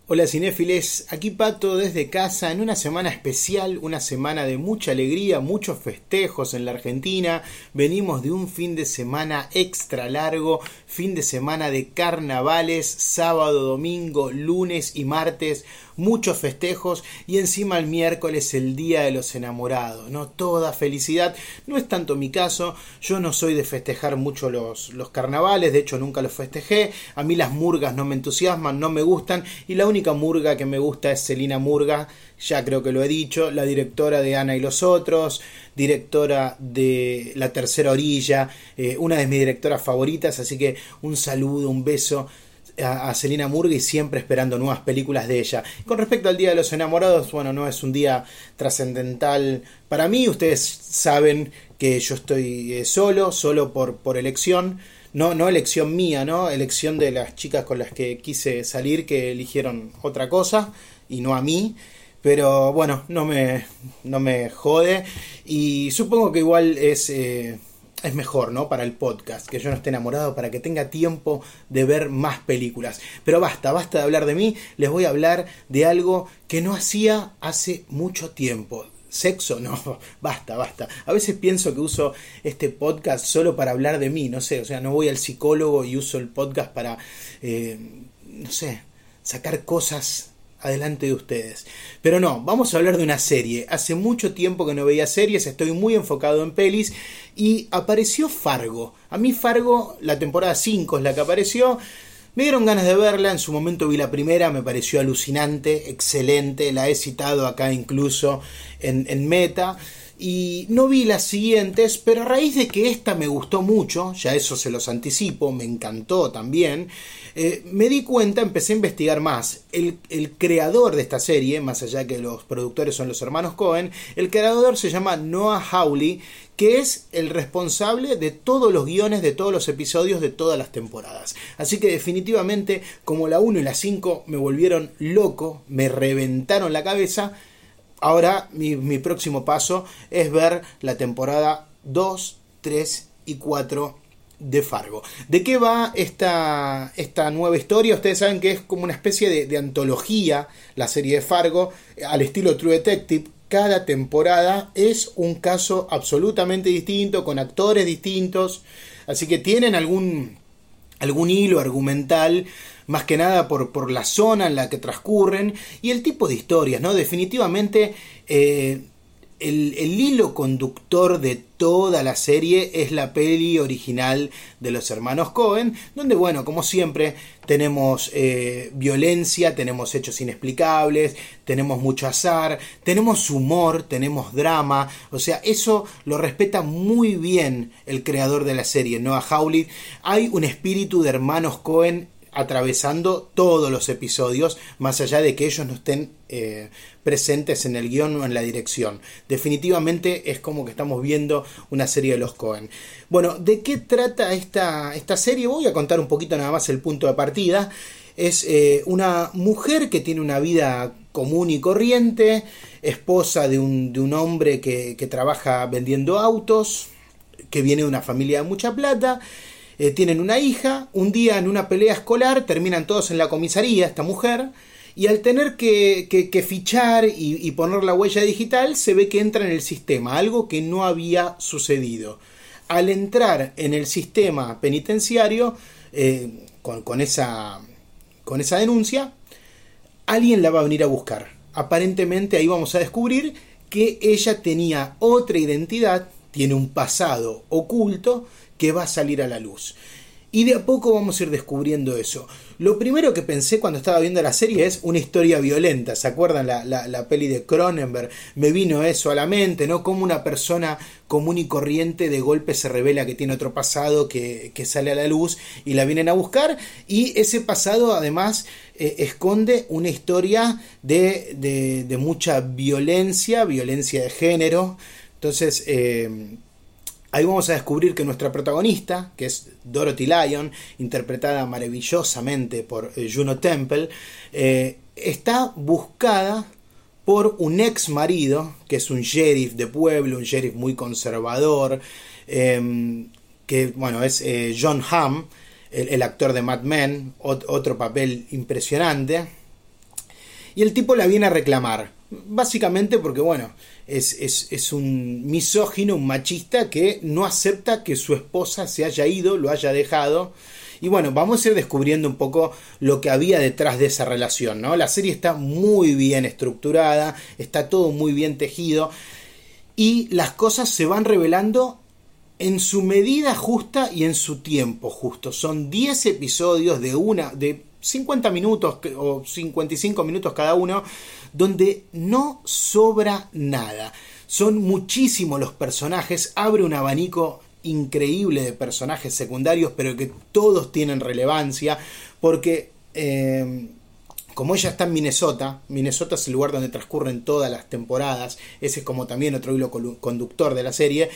Hola cinéfiles, aquí Pato desde casa en una semana especial, una semana de mucha alegría, muchos festejos en la Argentina. Venimos de un fin de semana extra largo, fin de semana de carnavales, sábado, domingo, lunes y martes, muchos festejos y encima el miércoles el día de los enamorados, ¿no? Toda felicidad. No es tanto mi caso, yo no soy de festejar mucho los, los carnavales, de hecho nunca los festejé. A mí las murgas no me entusiasman, no me gustan y la única murga que me gusta es Celina Murga, ya creo que lo he dicho, la directora de Ana y los otros, directora de La Tercera Orilla, eh, una de mis directoras favoritas, así que un saludo, un beso a, a Selena Murga y siempre esperando nuevas películas de ella. Con respecto al Día de los Enamorados, bueno, no es un día trascendental para mí, ustedes saben que yo estoy eh, solo, solo por, por elección. No, no elección mía, ¿no? Elección de las chicas con las que quise salir que eligieron otra cosa y no a mí. Pero bueno, no me, no me jode. Y supongo que igual es, eh, es mejor, ¿no? Para el podcast, que yo no esté enamorado, para que tenga tiempo de ver más películas. Pero basta, basta de hablar de mí. Les voy a hablar de algo que no hacía hace mucho tiempo. Sexo, no, basta, basta. A veces pienso que uso este podcast solo para hablar de mí, no sé, o sea, no voy al psicólogo y uso el podcast para, eh, no sé, sacar cosas adelante de ustedes. Pero no, vamos a hablar de una serie. Hace mucho tiempo que no veía series, estoy muy enfocado en pelis y apareció Fargo. A mí Fargo, la temporada 5 es la que apareció. Me dieron ganas de verla, en su momento vi la primera, me pareció alucinante, excelente, la he citado acá incluso en, en Meta. Y no vi las siguientes, pero a raíz de que esta me gustó mucho, ya eso se los anticipo, me encantó también, eh, me di cuenta, empecé a investigar más. El, el creador de esta serie, más allá que los productores son los hermanos Cohen, el creador se llama Noah Hawley, que es el responsable de todos los guiones de todos los episodios de todas las temporadas. Así que definitivamente, como la 1 y la 5 me volvieron loco, me reventaron la cabeza, ahora mi, próximo paso es ver la temporada 2, 3 y 4 de Fargo. ¿De qué va esta, esta nueva historia? Ustedes saben que es como una especie de, de antología la serie de Fargo, al estilo True Detective. Cada temporada es un caso absolutamente distinto, con actores distintos. Así que tienen algún, algún hilo argumental, más que nada por, por la zona en la que transcurren y el tipo de historias, ¿no? Definitivamente. eh, el, hilo conductor de toda la serie es la peli original de los hermanos Cohen, donde, bueno, como siempre, tenemos eh, violencia, tenemos hechos inexplicables, tenemos mucho azar, tenemos humor, tenemos drama, o sea, eso lo respeta muy bien el creador de la serie, Noah Hawley. Hay un espíritu de hermanos Cohen atravesando todos los episodios, más allá de que ellos no estén eh, presentes en el guion o en la dirección. Definitivamente es como que estamos viendo una serie de los Cohen. Bueno, ¿de qué trata esta, esta serie? Voy a contar un poquito nada más el punto de partida. Es eh, una mujer que tiene una vida común y corriente, esposa de un, de un hombre que, que trabaja vendiendo autos, que viene de una familia de mucha plata eh, tienen una hija, un día en una pelea escolar terminan todos en la comisaría, esta mujer, y al tener que, fichar y, poner la huella digital, se ve que entra en el sistema, algo que no había sucedido. Al entrar en el sistema penitenciario, eh, con, esa, con esa denuncia, alguien la va a venir a buscar. Aparentemente ahí vamos a descubrir que ella tenía otra identidad, tiene un pasado oculto, que va a salir a la luz. Y de a poco vamos a ir descubriendo eso. Lo primero que pensé cuando estaba viendo la serie es una historia violenta. ¿Se acuerdan la, la, peli de Cronenberg? Me vino eso a la mente, ¿no? Como una persona común y corriente de golpe se revela que tiene otro pasado que, sale a la luz y la vienen a buscar. Y ese pasado además eh, esconde una historia de, de, mucha violencia, violencia de género. Entonces, eh, Ahí vamos a descubrir que nuestra protagonista, que es Dorothy Lyon, interpretada maravillosamente por eh, Juno Temple, eh, está buscada por un ex marido, que es un sheriff de pueblo, un sheriff muy conservador, em, que bueno, es eh, John Hamm, el, actor de Mad Men, otro papel impresionante. Y el tipo la viene a reclamar, básicamente porque bueno, es, un misógino, un machista que no acepta que su esposa se haya ido, lo haya dejado. Y bueno, vamos a ir descubriendo un poco lo que había detrás de esa relación, ¿no? La serie está muy bien estructurada, está todo muy bien tejido y las cosas se van revelando en su medida justa y en su tiempo justo. Son 10 episodios de una de 50 minutos o 55 minutos cada uno donde no sobra nada. Son muchísimos los personajes, abre un abanico increíble de personajes secundarios, pero que todos tienen relevancia, porque eh, como ella está en Minnesota, Minnesota es el lugar donde transcurren todas las temporadas, ese es como también otro hilo conductor de la serie,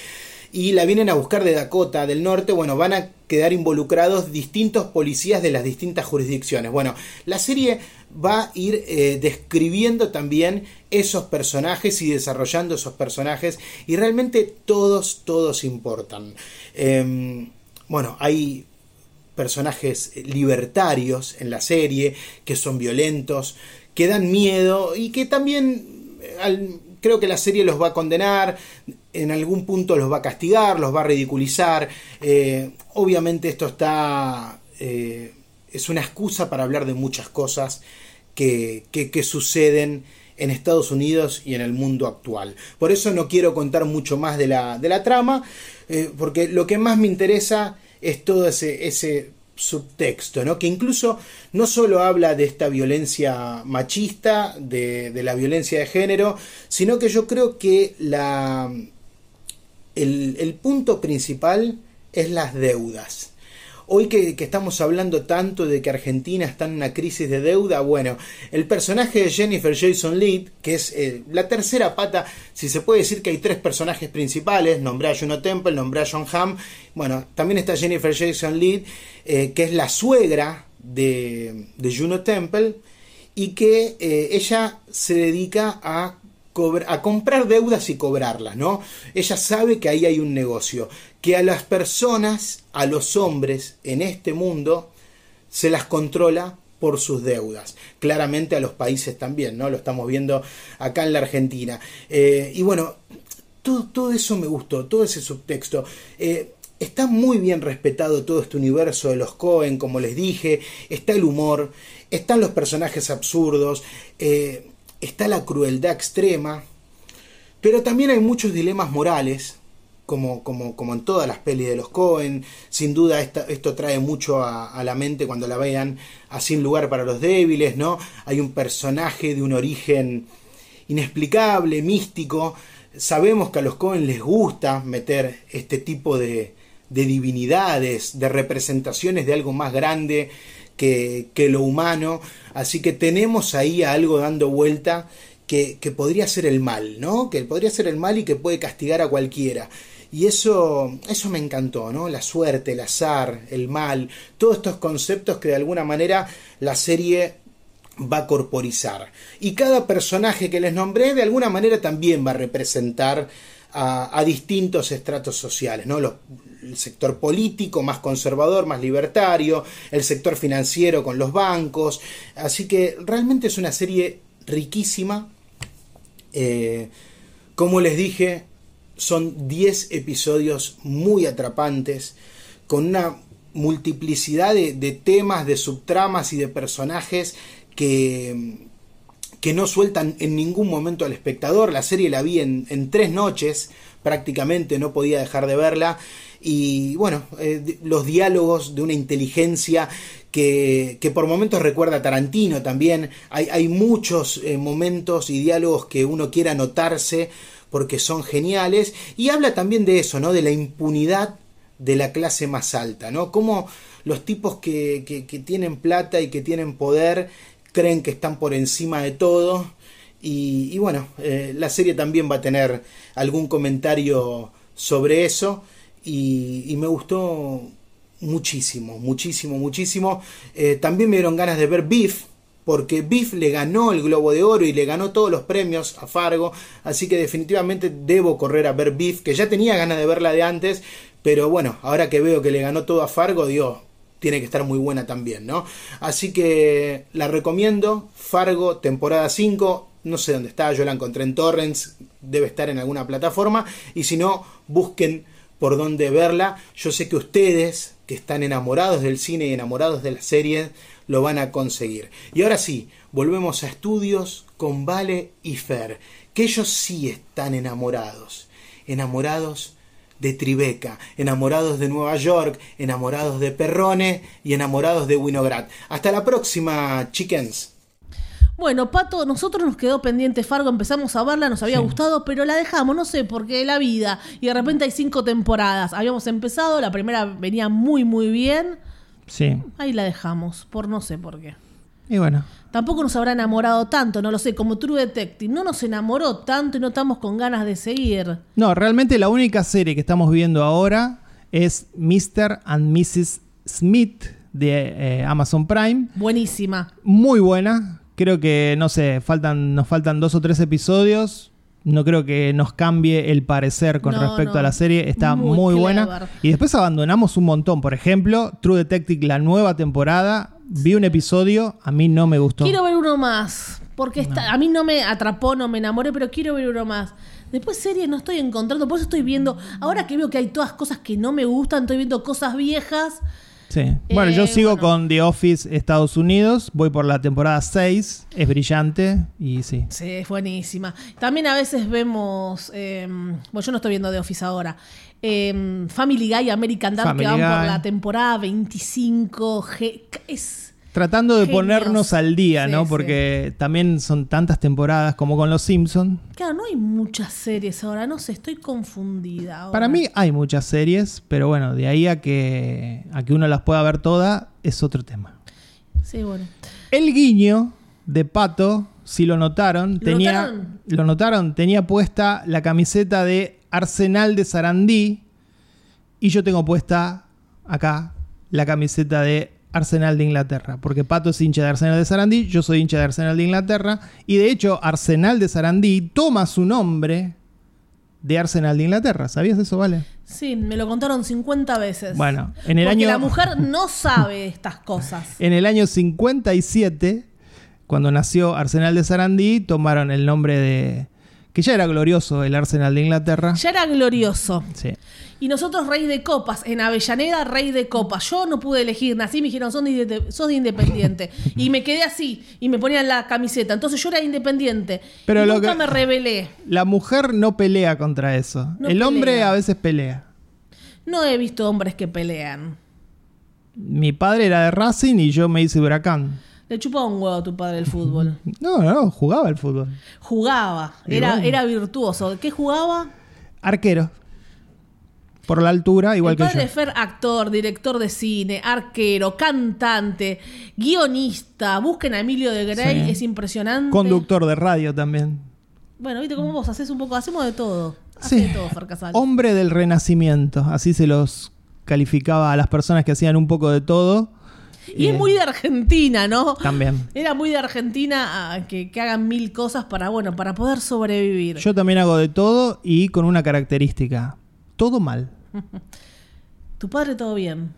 y la vienen a buscar de Dakota del Norte, bueno, van a quedar involucrados distintos policías de las distintas jurisdicciones. Bueno, la serie va a ir eh, describiendo también esos personajes y desarrollando esos personajes y realmente todos, todos importan. Em, bueno, hay personajes libertarios en la serie que son violentos, que dan miedo y que también al, creo que la serie los va a condenar, en algún punto los va a castigar, los va a ridiculizar. Eh, obviamente esto está... Eh, es una excusa para hablar de muchas cosas que, que, suceden en Estados Unidos y en el mundo actual. Por eso no quiero contar mucho más de la, de la trama, eh, porque lo que más me interesa es todo ese, ese subtexto, ¿no? que incluso no solo habla de esta violencia machista, de, la violencia de género, sino que yo creo que la, el, punto principal es las deudas. Hoy que, estamos hablando tanto de que Argentina está en una crisis de deuda, bueno, el personaje de Jennifer Jason Leigh, que es eh, la tercera pata, si se puede decir que hay tres personajes principales, nombré a Juno Temple, nombré a John Hamm, bueno, también está Jennifer Jason Leigh, eh, que es la suegra de, de Juno Temple, y que eh, ella se dedica a a comprar deudas y cobrarlas, ¿no? Ella sabe que ahí hay un negocio, que a las personas, a los hombres en este mundo, se las controla por sus deudas. Claramente a los países también, ¿no? Lo estamos viendo acá en la Argentina. Eh, y bueno, todo, eso me gustó, todo ese subtexto. Eh, está muy bien respetado todo este universo de los Cohen, como les dije. Está el humor, están los personajes absurdos. Eh, está la crueldad extrema. Pero también hay muchos dilemas morales, como, como, como en todas las pelis de los Cohen. Sin duda esto trae mucho a, a, la mente cuando la vean a Sin lugar para los débiles, ¿no? Hay un personaje de un origen inexplicable, místico. Sabemos que a los Cohen les gusta meter este tipo de, de divinidades, de representaciones de algo más grande que, lo humano. Así que tenemos ahí algo dando vuelta que, que, podría ser el mal, ¿no? Que podría ser el mal y que puede castigar a cualquiera. Y eso, eso me encantó, ¿no? La suerte, el azar, el mal, todos estos conceptos que de alguna manera la serie va a corporizar. Y cada personaje que les nombré de alguna manera también va a representar a, distintos estratos sociales, ¿no? El sector político más conservador, más libertario, el sector financiero con los bancos. Así que realmente es una serie riquísima. Eh, como les dije, son 10 episodios muy atrapantes, con una multiplicidad de, temas, de subtramas y de personajes que, que no sueltan en ningún momento al espectador. La serie la vi en, en tres noches, prácticamente no podía dejar de verla. Y bueno, eh, los diálogos de una inteligencia que, que, por momentos recuerda a Tarantino también. Hay, hay muchos eh, momentos y diálogos que uno quiera anotarse porque son geniales. Y habla también de eso, ¿no? De la impunidad de la clase más alta, ¿no? Como los tipos que, que, que tienen plata y que tienen poder creen que están por encima de todo. Y, bueno, eh, la serie también va a tener algún comentario sobre eso. Y, y me gustó muchísimo, muchísimo, muchísimo. Eh, también me dieron ganas de ver Beef, porque Biff le ganó el Globo de Oro y le ganó todos los premios a Fargo, así que definitivamente debo correr a ver Biff, que ya tenía ganas de verla de antes, pero bueno, ahora que veo que le ganó todo a Fargo, digo, tiene que estar muy buena también, ¿no? Así que la recomiendo, Fargo, temporada 5, no sé dónde está, yo la encontré en Torrents, debe estar en alguna plataforma, y si no, busquen por dónde verla. Yo sé que ustedes, que están enamorados del cine y enamorados de la serie, lo van a conseguir. Y ahora sí, volvemos a estudios con Vale y Fer, que ellos sí están enamorados, enamorados de Tribeca, enamorados de Nueva York, enamorados de Perrone y enamorados de Winograd. Hasta la próxima, chickens. Bueno, Pato, nosotros nos quedó pendiente Fargo, empezamos a verla, nos había sí. gustado, pero la dejamos, no sé, porque la vida. Y de repente hay cinco temporadas. Habíamos empezado, la primera venía muy, muy bien. Sí. Ahí la dejamos, por no sé por qué. Y bueno. Tampoco nos habrá enamorado tanto, no lo sé, como True Detective. No nos enamoró tanto y no estamos con ganas de seguir. No, realmente la única serie que estamos viendo ahora es Mr. and Mrs. Smith de eh, Amazon Prime. Buenísima. Muy buena. Creo que, no sé, faltan, nos faltan dos o tres episodios. No creo que nos cambie el parecer con no, respecto no. a la serie. Está muy, muy buena. Y después abandonamos un montón. Por ejemplo, True Detective, la nueva temporada. Vi un episodio, a mí no me gustó. Quiero ver uno más. Porque no. está, a mí no me atrapó, no me enamoré, pero quiero ver uno más. Después series no estoy encontrando, por eso estoy viendo. Ahora que veo que hay todas cosas que no me gustan, estoy viendo cosas viejas. Sí. Bueno, eh, yo sigo bueno. con The Office Estados Unidos. Voy por la temporada 6. Es brillante y sí. Sí, es buenísima. También a veces vemos. Eh, bueno, yo no estoy viendo The Office ahora. Eh, Family Guy, American Dad, que van Guy. por la temporada 25. Es tratando de Genios. ponernos al día, sí, ¿no? Porque sí. también son tantas temporadas como con Los Simpson. Claro, no hay muchas series ahora, no sé, estoy confundida. Ahora. Para mí hay muchas series, pero bueno, de ahí a que, a que uno las pueda ver todas es otro tema. Sí, bueno. El guiño de Pato, si lo notaron, ¿Lo tenía, notaron? lo notaron, tenía puesta la camiseta de Arsenal de Sarandí y yo tengo puesta acá la camiseta de Arsenal de Inglaterra, porque Pato es hincha de Arsenal de Sarandí, yo soy hincha de Arsenal de Inglaterra, y de hecho Arsenal de Sarandí toma su nombre de Arsenal de Inglaterra. ¿Sabías eso, Vale? Sí, me lo contaron 50 veces. Bueno, en el porque año... la mujer no sabe estas cosas. En el año 57, cuando nació Arsenal de Sarandí, tomaron el nombre de que ya era glorioso el Arsenal de Inglaterra. Ya era glorioso. Sí. Y nosotros rey de copas, en Avellaneda rey de copas. Yo no pude elegir, nací me dijeron, sos de, sos de independiente. y me quedé así y me ponían la camiseta. Entonces yo era independiente. Pero y lo nunca que- me rebelé. La mujer no pelea contra eso. No el hombre a veces pelea. No he visto hombres que pelean. Mi padre era de Racing y yo me hice huracán. Le chupaba un huevo a tu padre el fútbol. No, no, jugaba al fútbol. Jugaba, era, bueno. era virtuoso. ¿Qué jugaba? Arquero. Por la altura, igual el que padre yo. de Fer, actor, director de cine, arquero, cantante, guionista. Busquen a Emilio de Grey, Sí. es impresionante. Conductor de radio también. Bueno, viste cómo vos haces un poco, hacemos de todo. Haces Sí. de todo. Hombre del renacimiento. Así se los calificaba a las personas que hacían un poco de todo. Y es eh, muy de Argentina, ¿no? También. Era muy de Argentina ah, que, que hagan mil cosas para, bueno, para poder sobrevivir. Yo también hago de todo y con una característica. Todo mal. Tu padre todo bien.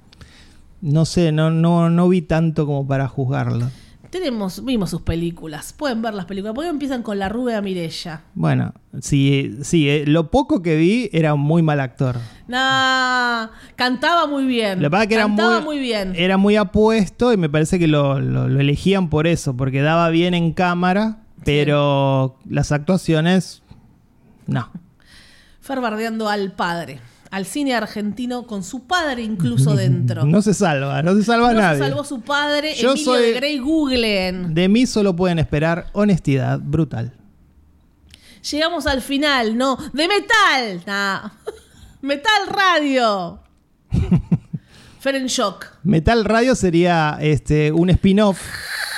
No sé, no, no, no vi tanto como para juzgarlo. Tenemos, vimos sus películas. Pueden ver las películas. ¿Por qué empiezan con la rubia Mirella? Bueno, sí, sí, eh, lo poco que vi era un muy mal actor. Nah, cantaba muy bien. Lo que pasa es que era cantaba muy, muy, bien. Era muy apuesto y me parece que lo, lo- lo elegían por eso, porque daba bien en cámara, pero las actuaciones, no. Fer bardeando al padre. Al cine argentino con su padre incluso dentro. No se salva, no se salva No se nadie. salvó su padre. Yo Emilio soy- de Grey, googleen. De mí solo pueden esperar honestidad brutal. Llegamos al final, ¿no? ¡De metal! Nah. ¡Metal Radio! Fer en shock. Metal Radio sería este, un spin-off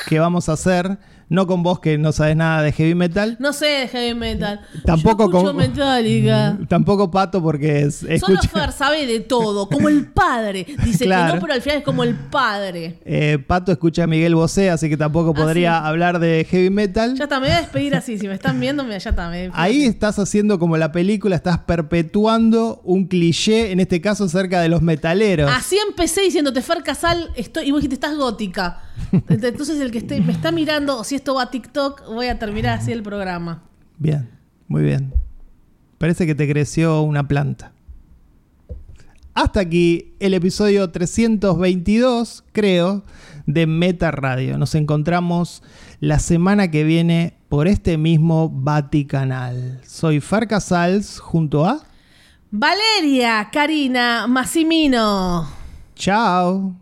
que vamos a hacer, no con vos que no sabes nada de heavy metal, No sé de heavy metal. Tampoco Yo con- Metallica. tampoco Pato porque es, Solo escucha, Fer sabe de todo, como el padre. Dice Claro. que no, pero al final es como el padre. eh, Pato escucha a Miguel Bosé, así que tampoco podría sí. hablar de heavy metal. Ya está, me voy a despedir así. Si me están viendo, ya está. me Ahí estás haciendo como la película, estás perpetuando un cliché, en este caso acerca de los metaleros. Así empecé diciéndote, Fer Casal, estoy, y vos dijiste, estás gótica. Entonces el que esté, me está mirando, o si esto va a TikTok, voy a terminar así el programa. Bien, muy bien. Parece que te creció una planta. Hasta aquí el episodio 322, creo, de Meta Radio. Nos encontramos la semana que viene por este mismo Vaticanal. Soy Far Casals junto a... Valeria, Karina, Massimino. Chao.